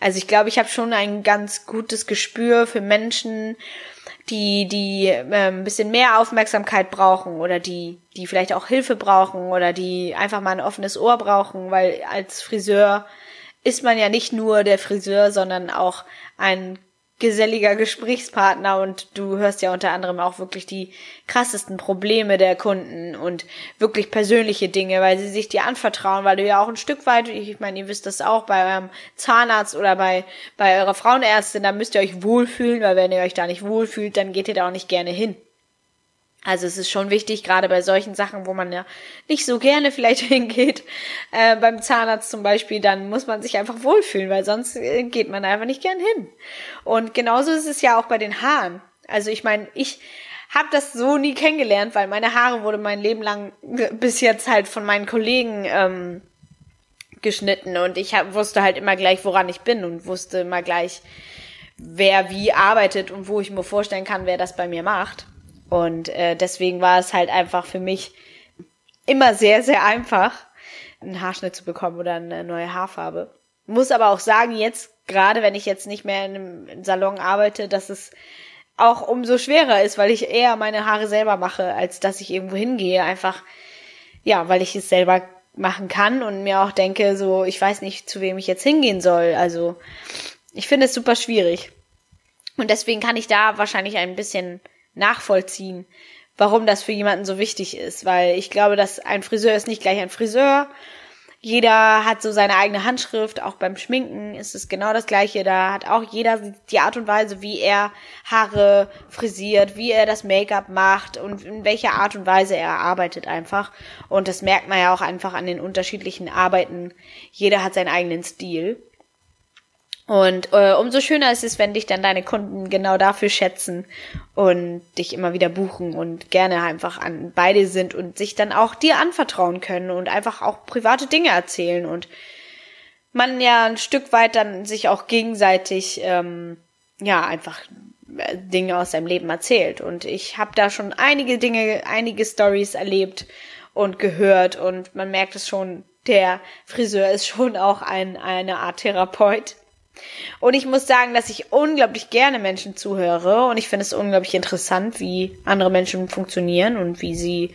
Also ich glaube, ich habe schon ein ganz gutes Gespür für Menschen, die, die äh, ein bisschen mehr Aufmerksamkeit brauchen oder die, die vielleicht auch Hilfe brauchen oder die einfach mal ein offenes Ohr brauchen, weil als Friseur ist man ja nicht nur der Friseur, sondern auch ein geselliger Gesprächspartner und du hörst ja unter anderem auch wirklich die krassesten Probleme der Kunden und wirklich persönliche Dinge, weil sie sich dir anvertrauen, weil du ja auch ein Stück weit, ich meine, ihr wisst das auch bei eurem Zahnarzt oder bei, bei eurer Frauenärztin, da müsst ihr euch wohlfühlen, weil wenn ihr euch da nicht wohlfühlt, dann geht ihr da auch nicht gerne hin. Also es ist schon wichtig, gerade bei solchen Sachen, wo man ja nicht so gerne vielleicht hingeht, äh, beim Zahnarzt zum Beispiel, dann muss man sich einfach wohlfühlen, weil sonst äh, geht man einfach nicht gern hin. Und genauso ist es ja auch bei den Haaren. Also ich meine, ich habe das so nie kennengelernt, weil meine Haare wurde mein Leben lang bis jetzt halt von meinen Kollegen ähm, geschnitten und ich hab, wusste halt immer gleich, woran ich bin und wusste immer gleich, wer wie arbeitet und wo ich mir vorstellen kann, wer das bei mir macht. Und äh, deswegen war es halt einfach für mich immer sehr, sehr einfach, einen Haarschnitt zu bekommen oder eine neue Haarfarbe. Muss aber auch sagen, jetzt, gerade wenn ich jetzt nicht mehr in einem Salon arbeite, dass es auch umso schwerer ist, weil ich eher meine Haare selber mache, als dass ich irgendwo hingehe. Einfach, ja, weil ich es selber machen kann und mir auch denke, so, ich weiß nicht, zu wem ich jetzt hingehen soll. Also, ich finde es super schwierig. Und deswegen kann ich da wahrscheinlich ein bisschen nachvollziehen, warum das für jemanden so wichtig ist, weil ich glaube, dass ein Friseur ist nicht gleich ein Friseur jeder hat so seine eigene Handschrift, auch beim Schminken ist es genau das gleiche. Da hat auch jeder die Art und Weise, wie er Haare frisiert, wie er das Make-up macht und in welcher Art und Weise er arbeitet einfach. Und das merkt man ja auch einfach an den unterschiedlichen Arbeiten. Jeder hat seinen eigenen Stil. Und äh, umso schöner ist es, wenn dich dann deine Kunden genau dafür schätzen und dich immer wieder buchen und gerne einfach an beide sind und sich dann auch dir anvertrauen können und einfach auch private Dinge erzählen und man ja ein Stück weit dann sich auch gegenseitig ähm, ja einfach äh, Dinge aus seinem Leben erzählt. Und ich habe da schon einige Dinge, einige Stories erlebt und gehört und man merkt es schon, der Friseur ist schon auch ein, eine Art Therapeut und ich muss sagen, dass ich unglaublich gerne Menschen zuhöre. Und ich finde es unglaublich interessant, wie andere Menschen funktionieren und wie sie,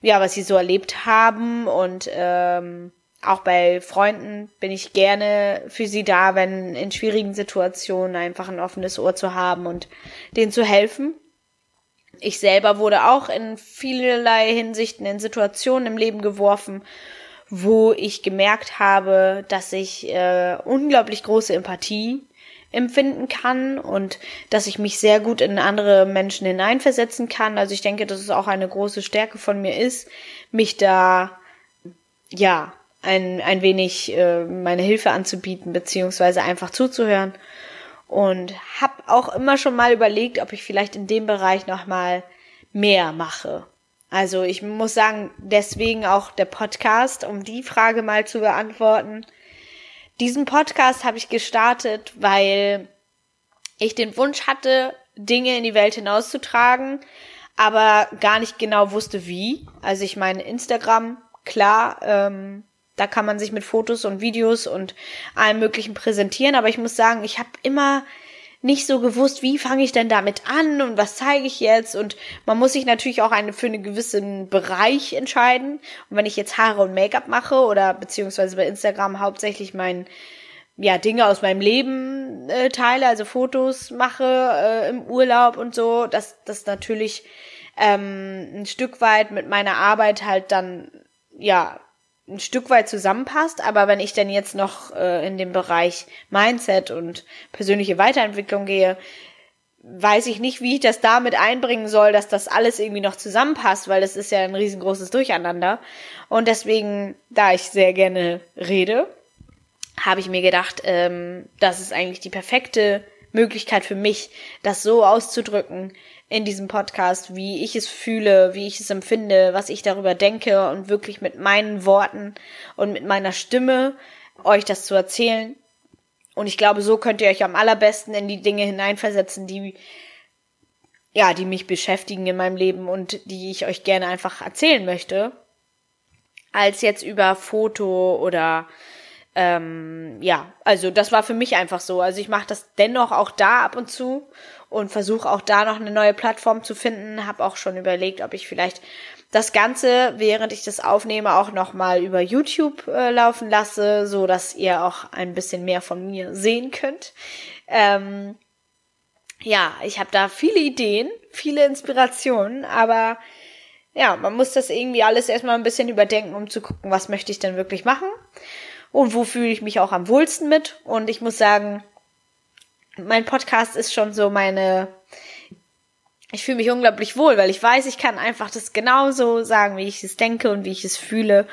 ja, was sie so erlebt haben. Und ähm, auch bei Freunden bin ich gerne für sie da, wenn in schwierigen Situationen einfach ein offenes Ohr zu haben und denen zu helfen. Ich selber wurde auch in vielerlei Hinsichten in Situationen im Leben geworfen, wo ich gemerkt habe, dass ich äh, unglaublich große Empathie empfinden kann und dass ich mich sehr gut in andere Menschen hineinversetzen kann. Also ich denke, dass es auch eine große Stärke von mir ist, mich da ja ein, ein wenig äh, meine Hilfe anzubieten, beziehungsweise einfach zuzuhören. Und habe auch immer schon mal überlegt, ob ich vielleicht in dem Bereich nochmal mehr mache. Also ich muss sagen, deswegen auch der Podcast, um die Frage mal zu beantworten. Diesen Podcast habe ich gestartet, weil ich den Wunsch hatte, Dinge in die Welt hinauszutragen, aber gar nicht genau wusste wie. Also ich meine, Instagram, klar, ähm, da kann man sich mit Fotos und Videos und allem Möglichen präsentieren, aber ich muss sagen, ich habe immer nicht so gewusst, wie fange ich denn damit an und was zeige ich jetzt? Und man muss sich natürlich auch eine, für einen gewissen Bereich entscheiden. Und wenn ich jetzt Haare und Make-up mache oder beziehungsweise bei Instagram hauptsächlich mein ja Dinge aus meinem Leben äh, teile, also Fotos mache äh, im Urlaub und so, dass das natürlich ähm, ein Stück weit mit meiner Arbeit halt dann ja ein Stück weit zusammenpasst, aber wenn ich dann jetzt noch äh, in den Bereich Mindset und persönliche Weiterentwicklung gehe, weiß ich nicht, wie ich das damit einbringen soll, dass das alles irgendwie noch zusammenpasst, weil das ist ja ein riesengroßes Durcheinander. Und deswegen, da ich sehr gerne rede, habe ich mir gedacht, ähm, das ist eigentlich die perfekte Möglichkeit für mich, das so auszudrücken, in diesem Podcast, wie ich es fühle, wie ich es empfinde, was ich darüber denke und wirklich mit meinen Worten und mit meiner Stimme euch das zu erzählen. Und ich glaube, so könnt ihr euch am allerbesten in die Dinge hineinversetzen, die ja, die mich beschäftigen in meinem Leben und die ich euch gerne einfach erzählen möchte, als jetzt über Foto oder ähm, ja, also das war für mich einfach so. Also ich mache das dennoch auch da ab und zu und versuche auch da noch eine neue Plattform zu finden. Habe auch schon überlegt, ob ich vielleicht das Ganze, während ich das aufnehme, auch noch mal über YouTube äh, laufen lasse, so dass ihr auch ein bisschen mehr von mir sehen könnt. Ähm, ja, ich habe da viele Ideen, viele Inspirationen, aber ja, man muss das irgendwie alles erstmal ein bisschen überdenken, um zu gucken, was möchte ich denn wirklich machen und wo fühle ich mich auch am wohlsten mit. Und ich muss sagen, mein Podcast ist schon so meine, ich fühle mich unglaublich wohl, weil ich weiß, ich kann einfach das genauso sagen, wie ich es denke und wie ich es fühle.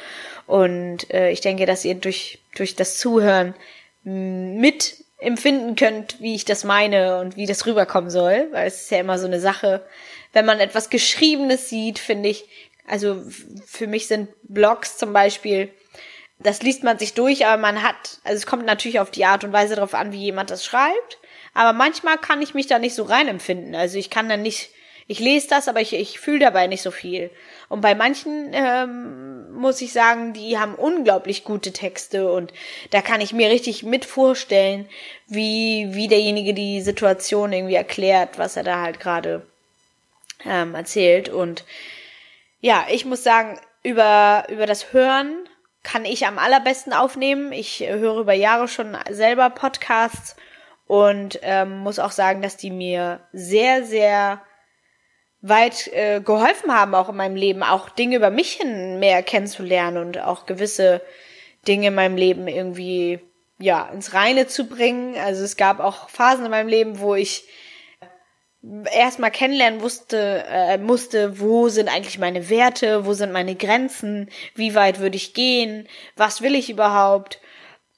Und äh, ich denke, dass ihr durch, durch das Zuhören mit empfinden könnt, wie ich das meine und wie das rüberkommen soll, weil es ist ja immer so eine Sache, wenn man etwas Geschriebenes sieht, finde ich, also für mich sind Blogs zum Beispiel, das liest man sich durch, aber man hat, also es kommt natürlich auf die Art und Weise darauf an, wie jemand das schreibt, aber manchmal kann ich mich da nicht so rein empfinden, also ich kann dann nicht, ich lese das, aber ich, ich fühle dabei nicht so viel. Und bei manchen ähm, muss ich sagen, die haben unglaublich gute Texte und da kann ich mir richtig mit vorstellen, wie, wie derjenige die Situation irgendwie erklärt, was er da halt gerade ähm, erzählt. Und ja, ich muss sagen, über, über das Hören kann ich am allerbesten aufnehmen. Ich höre über Jahre schon selber Podcasts und ähm, muss auch sagen, dass die mir sehr, sehr weit äh, geholfen haben, auch in meinem Leben, auch Dinge über mich hin mehr kennenzulernen und auch gewisse Dinge in meinem Leben irgendwie ja ins Reine zu bringen. Also es gab auch Phasen in meinem Leben, wo ich erstmal kennenlernen wusste, äh, musste, wo sind eigentlich meine Werte, wo sind meine Grenzen, wie weit würde ich gehen, was will ich überhaupt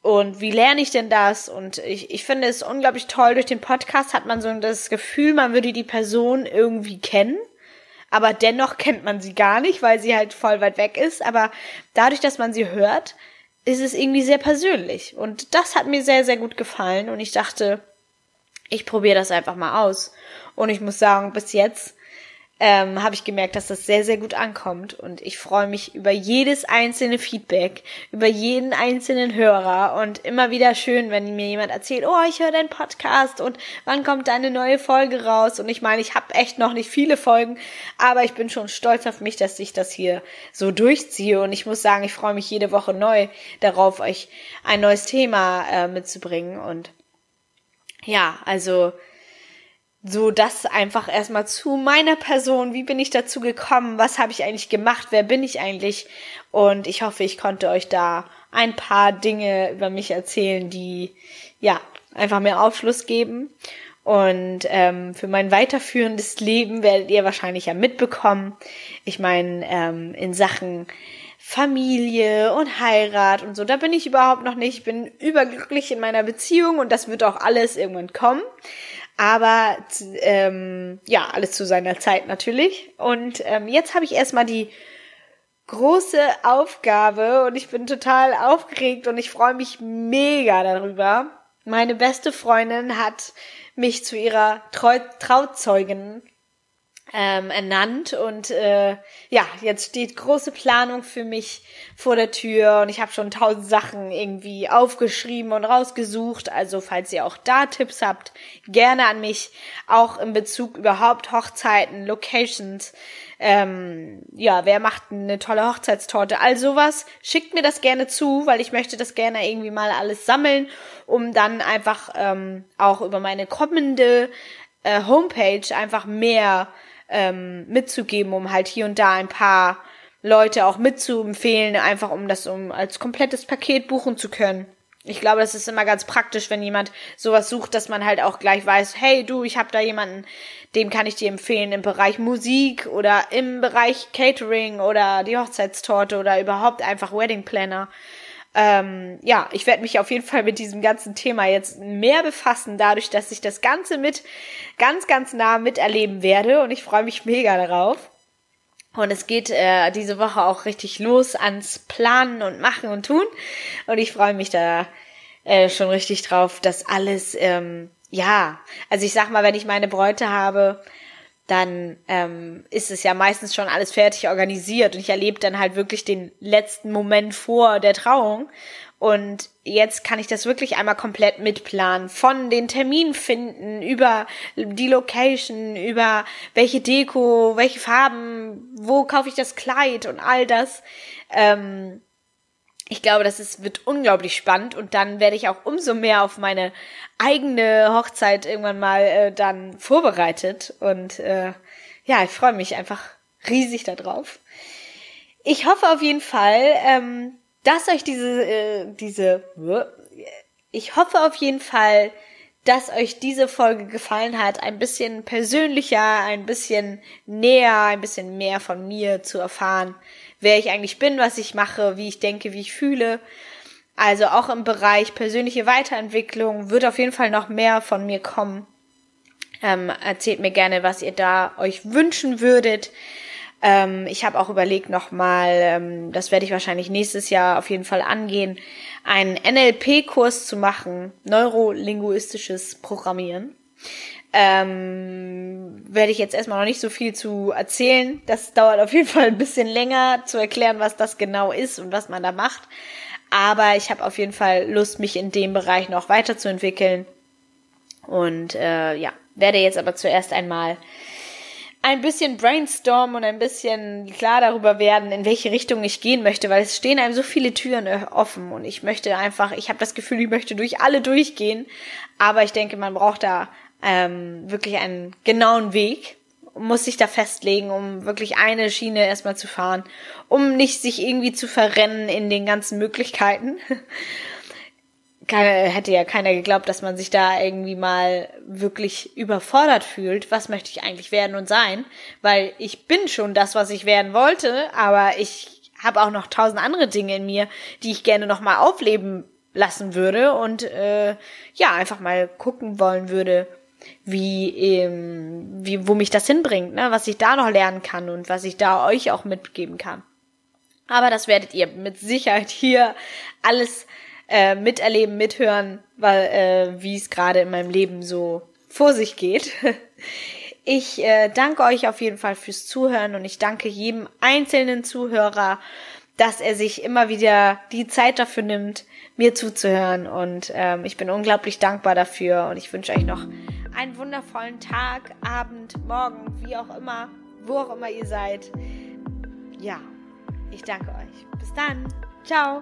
und wie lerne ich denn das? Und ich, ich finde es unglaublich toll, durch den Podcast hat man so das Gefühl, man würde die Person irgendwie kennen, aber dennoch kennt man sie gar nicht, weil sie halt voll weit weg ist. Aber dadurch, dass man sie hört, ist es irgendwie sehr persönlich. Und das hat mir sehr, sehr gut gefallen. Und ich dachte, ich probiere das einfach mal aus. Und ich muss sagen, bis jetzt ähm, habe ich gemerkt, dass das sehr, sehr gut ankommt. Und ich freue mich über jedes einzelne Feedback, über jeden einzelnen Hörer. Und immer wieder schön, wenn mir jemand erzählt, oh, ich höre deinen Podcast und wann kommt deine neue Folge raus? Und ich meine, ich habe echt noch nicht viele Folgen, aber ich bin schon stolz auf mich, dass ich das hier so durchziehe. Und ich muss sagen, ich freue mich jede Woche neu darauf, euch ein neues Thema äh, mitzubringen. Und ja, also so das einfach erstmal zu meiner Person. Wie bin ich dazu gekommen? Was habe ich eigentlich gemacht? Wer bin ich eigentlich? Und ich hoffe, ich konnte euch da ein paar Dinge über mich erzählen, die ja einfach mehr Aufschluss geben. Und ähm, für mein weiterführendes Leben werdet ihr wahrscheinlich ja mitbekommen. Ich meine, ähm, in Sachen Familie und Heirat und so, da bin ich überhaupt noch nicht. Ich bin überglücklich in meiner Beziehung und das wird auch alles irgendwann kommen. Aber ähm, ja, alles zu seiner Zeit natürlich. Und ähm, jetzt habe ich erstmal die große Aufgabe und ich bin total aufgeregt und ich freue mich mega darüber. Meine beste Freundin hat mich zu ihrer Trau Trauzeugin ähm, ernannt und äh, ja, jetzt steht große Planung für mich vor der Tür und ich habe schon tausend Sachen irgendwie aufgeschrieben und rausgesucht. Also falls ihr auch da Tipps habt, gerne an mich, auch in Bezug überhaupt Hochzeiten, Locations, ähm, ja, wer macht eine tolle Hochzeitstorte, all sowas, schickt mir das gerne zu, weil ich möchte das gerne irgendwie mal alles sammeln, um dann einfach ähm, auch über meine kommende äh, Homepage einfach mehr ähm, mitzugeben, um halt hier und da ein paar Leute auch mitzuempfehlen, einfach um das um als komplettes Paket buchen zu können. Ich glaube, das ist immer ganz praktisch, wenn jemand sowas sucht, dass man halt auch gleich weiß, hey du, ich habe da jemanden, dem kann ich dir empfehlen im Bereich Musik oder im Bereich Catering oder die Hochzeitstorte oder überhaupt einfach Wedding Planner. Ähm, ja, ich werde mich auf jeden Fall mit diesem ganzen Thema jetzt mehr befassen, dadurch, dass ich das Ganze mit ganz, ganz nah miterleben werde und ich freue mich mega darauf. Und es geht äh, diese Woche auch richtig los ans Planen und Machen und Tun. Und ich freue mich da äh, schon richtig drauf, dass alles, ähm, ja, also ich sag mal, wenn ich meine Bräute habe, dann ähm, ist es ja meistens schon alles fertig organisiert und ich erlebe dann halt wirklich den letzten Moment vor der Trauung. Und jetzt kann ich das wirklich einmal komplett mitplanen. Von den Termin finden, über die Location, über welche Deko, welche Farben, wo kaufe ich das Kleid und all das. Ähm, ich glaube, das ist, wird unglaublich spannend und dann werde ich auch umso mehr auf meine eigene Hochzeit irgendwann mal äh, dann vorbereitet und äh, ja, ich freue mich einfach riesig darauf. Ich hoffe auf jeden Fall, ähm, dass euch diese, äh, diese, ich hoffe auf jeden Fall, dass euch diese Folge gefallen hat, ein bisschen persönlicher, ein bisschen näher, ein bisschen mehr von mir zu erfahren wer ich eigentlich bin, was ich mache, wie ich denke, wie ich fühle. Also auch im Bereich persönliche Weiterentwicklung wird auf jeden Fall noch mehr von mir kommen. Ähm, erzählt mir gerne, was ihr da euch wünschen würdet. Ähm, ich habe auch überlegt nochmal, ähm, das werde ich wahrscheinlich nächstes Jahr auf jeden Fall angehen, einen NLP-Kurs zu machen, neurolinguistisches Programmieren. Ähm, werde ich jetzt erstmal noch nicht so viel zu erzählen. Das dauert auf jeden Fall ein bisschen länger zu erklären, was das genau ist und was man da macht. Aber ich habe auf jeden Fall Lust, mich in dem Bereich noch weiterzuentwickeln. Und äh, ja, werde jetzt aber zuerst einmal ein bisschen brainstormen und ein bisschen klar darüber werden, in welche Richtung ich gehen möchte, weil es stehen einem so viele Türen offen und ich möchte einfach, ich habe das Gefühl, ich möchte durch alle durchgehen, aber ich denke, man braucht da ähm, wirklich einen genauen Weg, muss sich da festlegen, um wirklich eine Schiene erstmal zu fahren, um nicht sich irgendwie zu verrennen in den ganzen Möglichkeiten. keine, hätte ja keiner geglaubt, dass man sich da irgendwie mal wirklich überfordert fühlt. Was möchte ich eigentlich werden und sein? Weil ich bin schon das, was ich werden wollte, aber ich habe auch noch tausend andere Dinge in mir, die ich gerne noch mal aufleben lassen würde und äh, ja einfach mal gucken wollen würde, wie, ähm, wie wo mich das hinbringt, ne? was ich da noch lernen kann und was ich da euch auch mitgeben kann. Aber das werdet ihr mit Sicherheit hier alles äh, miterleben, mithören, weil äh, wie es gerade in meinem Leben so vor sich geht. Ich äh, danke euch auf jeden Fall fürs Zuhören und ich danke jedem einzelnen Zuhörer, dass er sich immer wieder die Zeit dafür nimmt, mir zuzuhören. Und ähm, ich bin unglaublich dankbar dafür und ich wünsche euch noch einen wundervollen Tag, Abend, Morgen, wie auch immer, wo auch immer ihr seid. Ja, ich danke euch. Bis dann. Ciao.